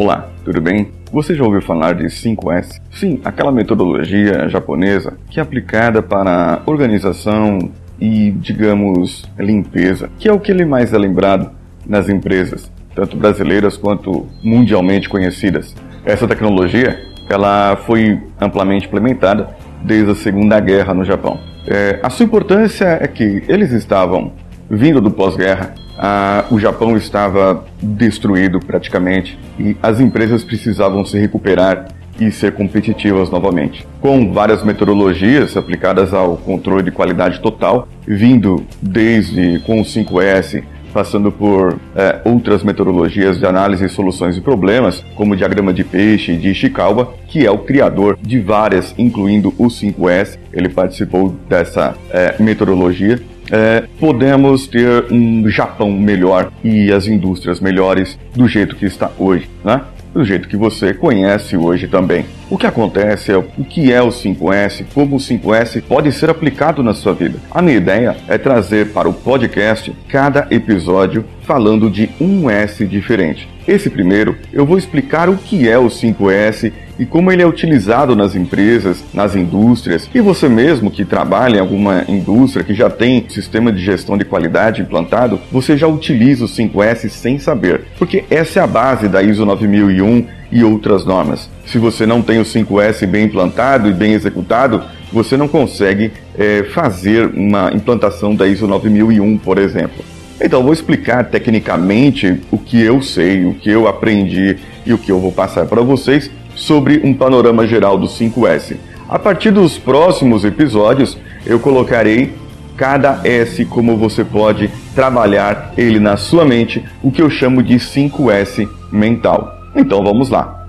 Olá, tudo bem? Você já ouviu falar de 5S? Sim, aquela metodologia japonesa que é aplicada para organização e, digamos, limpeza, que é o que ele mais é lembrado nas empresas, tanto brasileiras quanto mundialmente conhecidas. Essa tecnologia, ela foi amplamente implementada desde a Segunda Guerra no Japão. É, a sua importância é que eles estavam vindo do pós-guerra ah, o Japão estava destruído praticamente e as empresas precisavam se recuperar e ser competitivas novamente. Com várias metodologias aplicadas ao controle de qualidade total, vindo desde com o 5S, passando por é, outras metodologias de análise e soluções de problemas, como o diagrama de peixe de Ishikawa, que é o criador de várias, incluindo o 5S. Ele participou dessa é, metodologia é, podemos ter um Japão melhor e as indústrias melhores do jeito que está hoje, né? do jeito que você conhece hoje também. O que acontece é o que é o 5S, como o 5S pode ser aplicado na sua vida. A minha ideia é trazer para o podcast cada episódio falando de um S diferente. Esse primeiro eu vou explicar o que é o 5S e como ele é utilizado nas empresas, nas indústrias, e você mesmo que trabalha em alguma indústria que já tem sistema de gestão de qualidade implantado, você já utiliza o 5S sem saber, porque essa é a base da ISO 9001 e outras normas. Se você não tem o 5S bem implantado e bem executado, você não consegue é, fazer uma implantação da ISO 9001, por exemplo. Então, vou explicar tecnicamente o que eu sei, o que eu aprendi e o que eu vou passar para vocês sobre um panorama geral do 5S. A partir dos próximos episódios, eu colocarei cada S como você pode trabalhar ele na sua mente, o que eu chamo de 5S mental. Então vamos lá.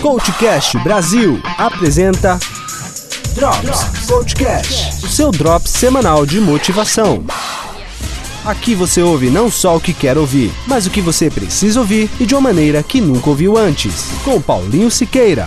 Coachcast Brasil apresenta Drops Coachcast, o seu drop semanal de motivação. Aqui você ouve não só o que quer ouvir, mas o que você precisa ouvir e de uma maneira que nunca ouviu antes. Com Paulinho Siqueira.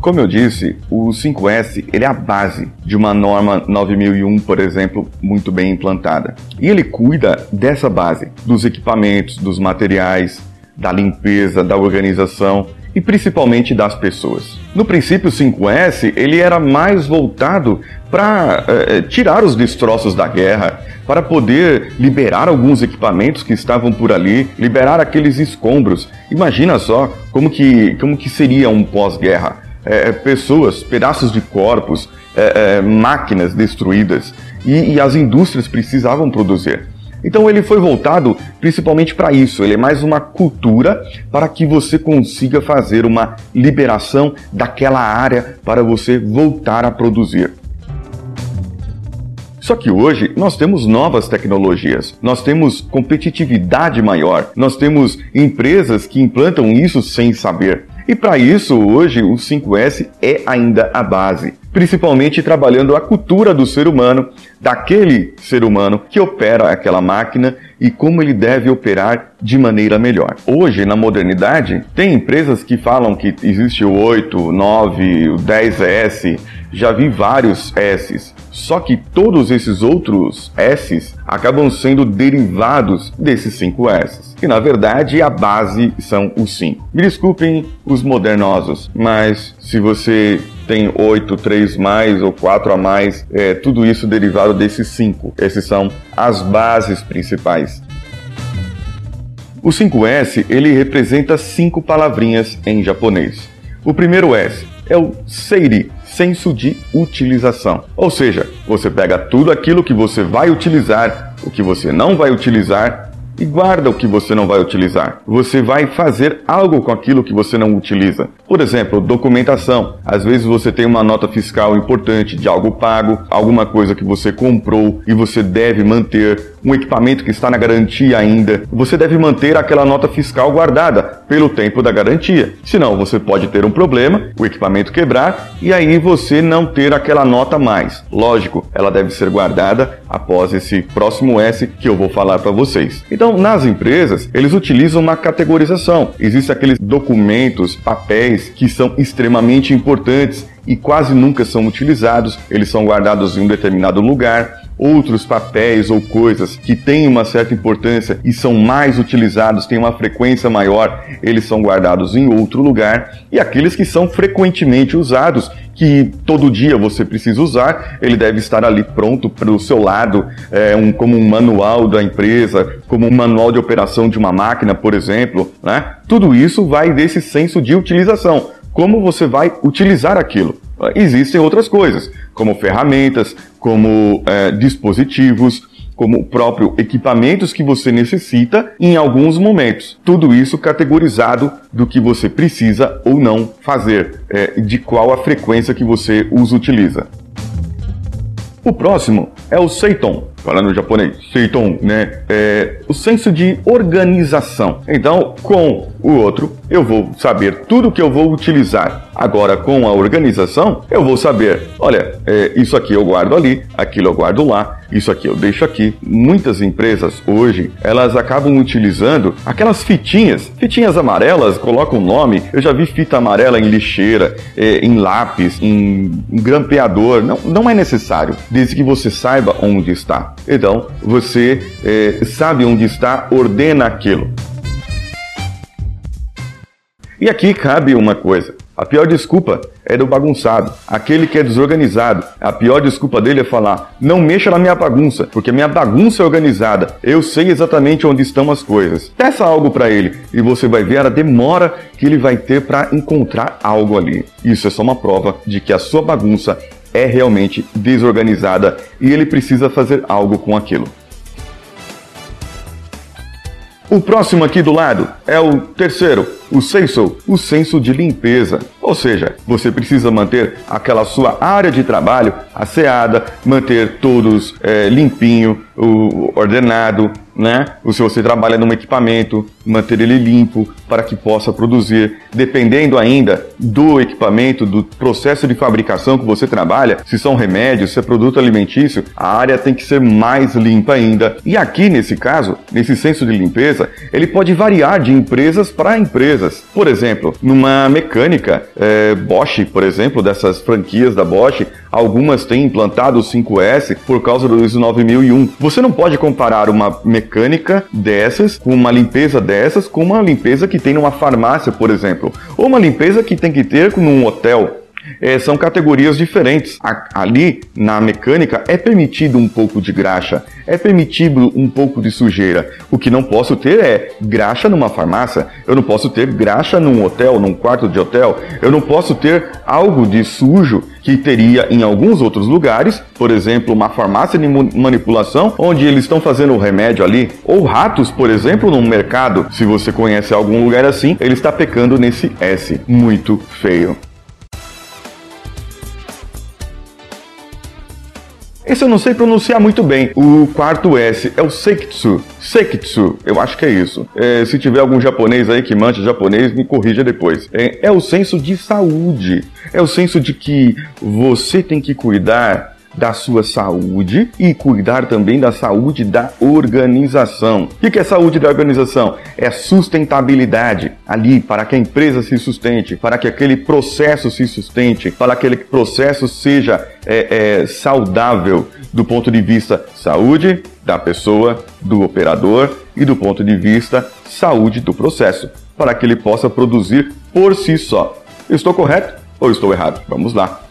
Como eu disse, o 5S ele é a base de uma norma 9001, por exemplo, muito bem implantada. E ele cuida dessa base, dos equipamentos, dos materiais, da limpeza, da organização e principalmente das pessoas. No princípio, o 5S ele era mais voltado para eh, tirar os destroços da guerra, para poder liberar alguns equipamentos que estavam por ali, liberar aqueles escombros. Imagina só como que, como que seria um pós-guerra. Eh, pessoas, pedaços de corpos, eh, máquinas destruídas e, e as indústrias precisavam produzir. Então ele foi voltado principalmente para isso. Ele é mais uma cultura para que você consiga fazer uma liberação daquela área para você voltar a produzir. Só que hoje nós temos novas tecnologias, nós temos competitividade maior, nós temos empresas que implantam isso sem saber. E para isso, hoje, o 5S é ainda a base, principalmente trabalhando a cultura do ser humano, daquele ser humano que opera aquela máquina e como ele deve operar de maneira melhor. Hoje, na modernidade, tem empresas que falam que existe o 8, 9, o 10S, já vi vários S's. Só que todos esses outros S's acabam sendo derivados desses 5 S's. E na verdade a base são os 5. Me desculpem os modernosos, mas se você tem 8, 3 mais ou 4 a mais, é, tudo isso derivado desses 5. Esses são as bases principais. O 5S ele representa cinco palavrinhas em japonês. O primeiro S é o seiri, senso de utilização. Ou seja, você pega tudo aquilo que você vai utilizar, o que você não vai utilizar e guarda o que você não vai utilizar. Você vai fazer algo com aquilo que você não utiliza. Por exemplo, documentação. Às vezes você tem uma nota fiscal importante de algo pago, alguma coisa que você comprou e você deve manter, um equipamento que está na garantia ainda. Você deve manter aquela nota fiscal guardada pelo tempo da garantia. Senão você pode ter um problema, o equipamento quebrar e aí você não ter aquela nota mais. Lógico, ela deve ser guardada após esse próximo S que eu vou falar para vocês. Então, nas empresas, eles utilizam uma categorização. Existem aqueles documentos, papéis que são extremamente importantes e quase nunca são utilizados. Eles são guardados em um determinado lugar outros papéis ou coisas que têm uma certa importância e são mais utilizados, têm uma frequência maior, eles são guardados em outro lugar. E aqueles que são frequentemente usados, que todo dia você precisa usar, ele deve estar ali pronto para o seu lado, é, um, como um manual da empresa, como um manual de operação de uma máquina, por exemplo. Né? Tudo isso vai desse senso de utilização. Como você vai utilizar aquilo? Existem outras coisas, como ferramentas, como é, dispositivos, como próprio equipamentos que você necessita em alguns momentos. Tudo isso categorizado do que você precisa ou não fazer, é, de qual a frequência que você os utiliza. O próximo é o Seiton, falando japonês, Seiton, né? É o senso de organização. Então, com o outro, eu vou saber tudo que eu vou utilizar. Agora, com a organização, eu vou saber, olha, é, isso aqui eu guardo ali, aquilo eu guardo lá, isso aqui eu deixo aqui. Muitas empresas hoje, elas acabam utilizando aquelas fitinhas, fitinhas amarelas, colocam o nome. Eu já vi fita amarela em lixeira, é, em lápis, em, grampeador. Não, não é necessário, desde que você saiba onde está. Então, você é, sabe onde está, ordena aquilo. E aqui cabe uma coisa. A pior desculpa é do bagunçado, aquele que é desorganizado. A pior desculpa dele é falar: não mexa na minha bagunça, porque minha bagunça é organizada. Eu sei exatamente onde estão as coisas. Peça algo para ele e você vai ver a demora que ele vai ter para encontrar algo ali. Isso é só uma prova de que a sua bagunça é realmente desorganizada e ele precisa fazer algo com aquilo. O próximo aqui do lado é o terceiro, o senso, o senso de limpeza. Ou seja, você precisa manter aquela sua área de trabalho asseada, manter todos é, limpinho, ordenado, né? Ou se você trabalha num equipamento, manter ele limpo para que possa produzir. Dependendo ainda do equipamento, do processo de fabricação que você trabalha, se são remédios, se é produto alimentício, a área tem que ser mais limpa ainda. E aqui nesse caso, nesse senso de limpeza, ele pode variar de empresas para empresas. Por exemplo, numa mecânica, é, Bosch, por exemplo, dessas franquias da Bosch, algumas têm implantado o 5S por causa do ISO 9001. Você não pode comparar uma mecânica dessas com uma limpeza dessas com uma limpeza que tem numa farmácia, por exemplo, ou uma limpeza que tem que ter num hotel é, são categorias diferentes. A, ali, na mecânica, é permitido um pouco de graxa, é permitido um pouco de sujeira. O que não posso ter é graxa numa farmácia, eu não posso ter graxa num hotel, num quarto de hotel, eu não posso ter algo de sujo que teria em alguns outros lugares, por exemplo, uma farmácia de manipulação, onde eles estão fazendo o remédio ali, ou ratos, por exemplo, num mercado. Se você conhece algum lugar assim, ele está pecando nesse S. Muito feio. Esse eu não sei pronunciar muito bem. O quarto S é o Seikitsu. Seikitsu, eu acho que é isso. É, se tiver algum japonês aí que manja japonês, me corrija depois. É, é o senso de saúde. É o senso de que você tem que cuidar da sua saúde e cuidar também da saúde da organização. O que é saúde da organização? É sustentabilidade ali para que a empresa se sustente, para que aquele processo se sustente, para que aquele processo seja é, é, saudável do ponto de vista saúde da pessoa, do operador e do ponto de vista saúde do processo, para que ele possa produzir por si só. Estou correto ou estou errado? Vamos lá.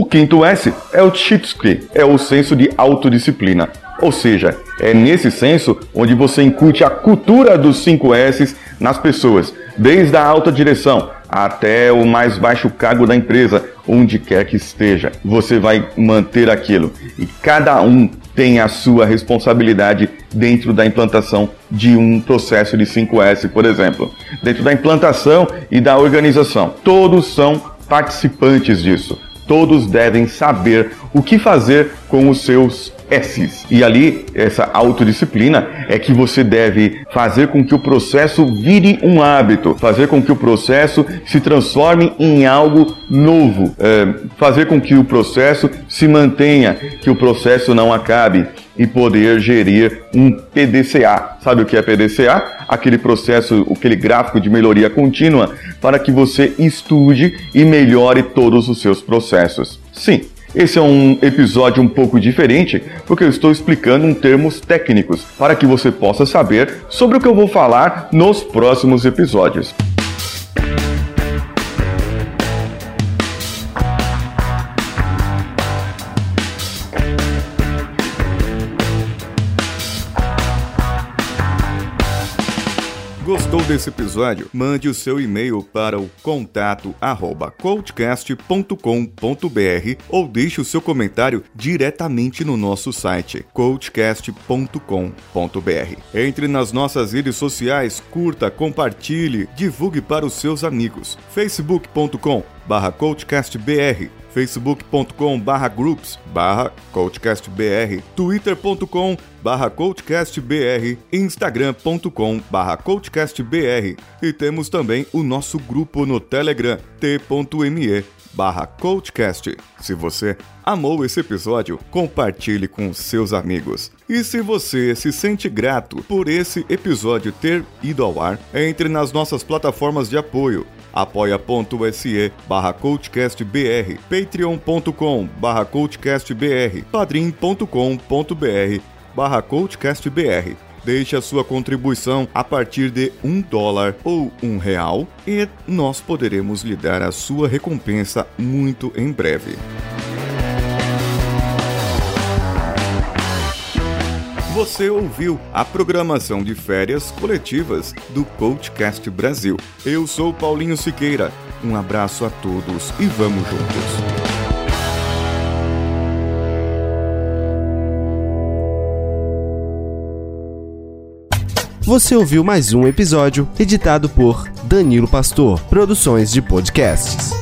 O quinto S é o Chitsuki, é o senso de autodisciplina. Ou seja, é nesse senso onde você incute a cultura dos 5 S nas pessoas, desde a alta direção até o mais baixo cargo da empresa, onde quer que esteja. Você vai manter aquilo e cada um tem a sua responsabilidade dentro da implantação de um processo de 5S, por exemplo. Dentro da implantação e da organização. Todos são participantes disso. Todos devem saber o que fazer com os seus S's. E ali, essa autodisciplina é que você deve fazer com que o processo vire um hábito, fazer com que o processo se transforme em algo novo, é, fazer com que o processo se mantenha, que o processo não acabe e poder gerir um PDCA. Sabe o que é PDCA? Aquele processo, aquele gráfico de melhoria contínua para que você estude e melhore todos os seus processos. Sim, esse é um episódio um pouco diferente, porque eu estou explicando em termos técnicos, para que você possa saber sobre o que eu vou falar nos próximos episódios. Gostou desse episódio? Mande o seu e-mail para o contato coachcast.com.br ou deixe o seu comentário diretamente no nosso site coachcast.com.br. Entre nas nossas redes sociais, curta, compartilhe, divulgue para os seus amigos. facebook.com barra coachcastbr facebook.com barra groups barra coachcastbr, twitter.com barra coachcastbr, instagram.com barra coachcastbr e temos também o nosso grupo no Telegram, t.me barra coachcast. Se você amou esse episódio, compartilhe com seus amigos. E se você se sente grato por esse episódio ter ido ao ar, entre nas nossas plataformas de apoio apoia.se barra coachcastbr, patreon.com barra coachcastbr, padrim.com.br barra coachcastbr. Deixe a sua contribuição a partir de um dólar ou um real e nós poderemos lhe dar a sua recompensa muito em breve. Você ouviu a programação de férias coletivas do Coachcast Brasil. Eu sou Paulinho Siqueira. Um abraço a todos e vamos juntos. Você ouviu mais um episódio editado por Danilo Pastor, Produções de Podcasts.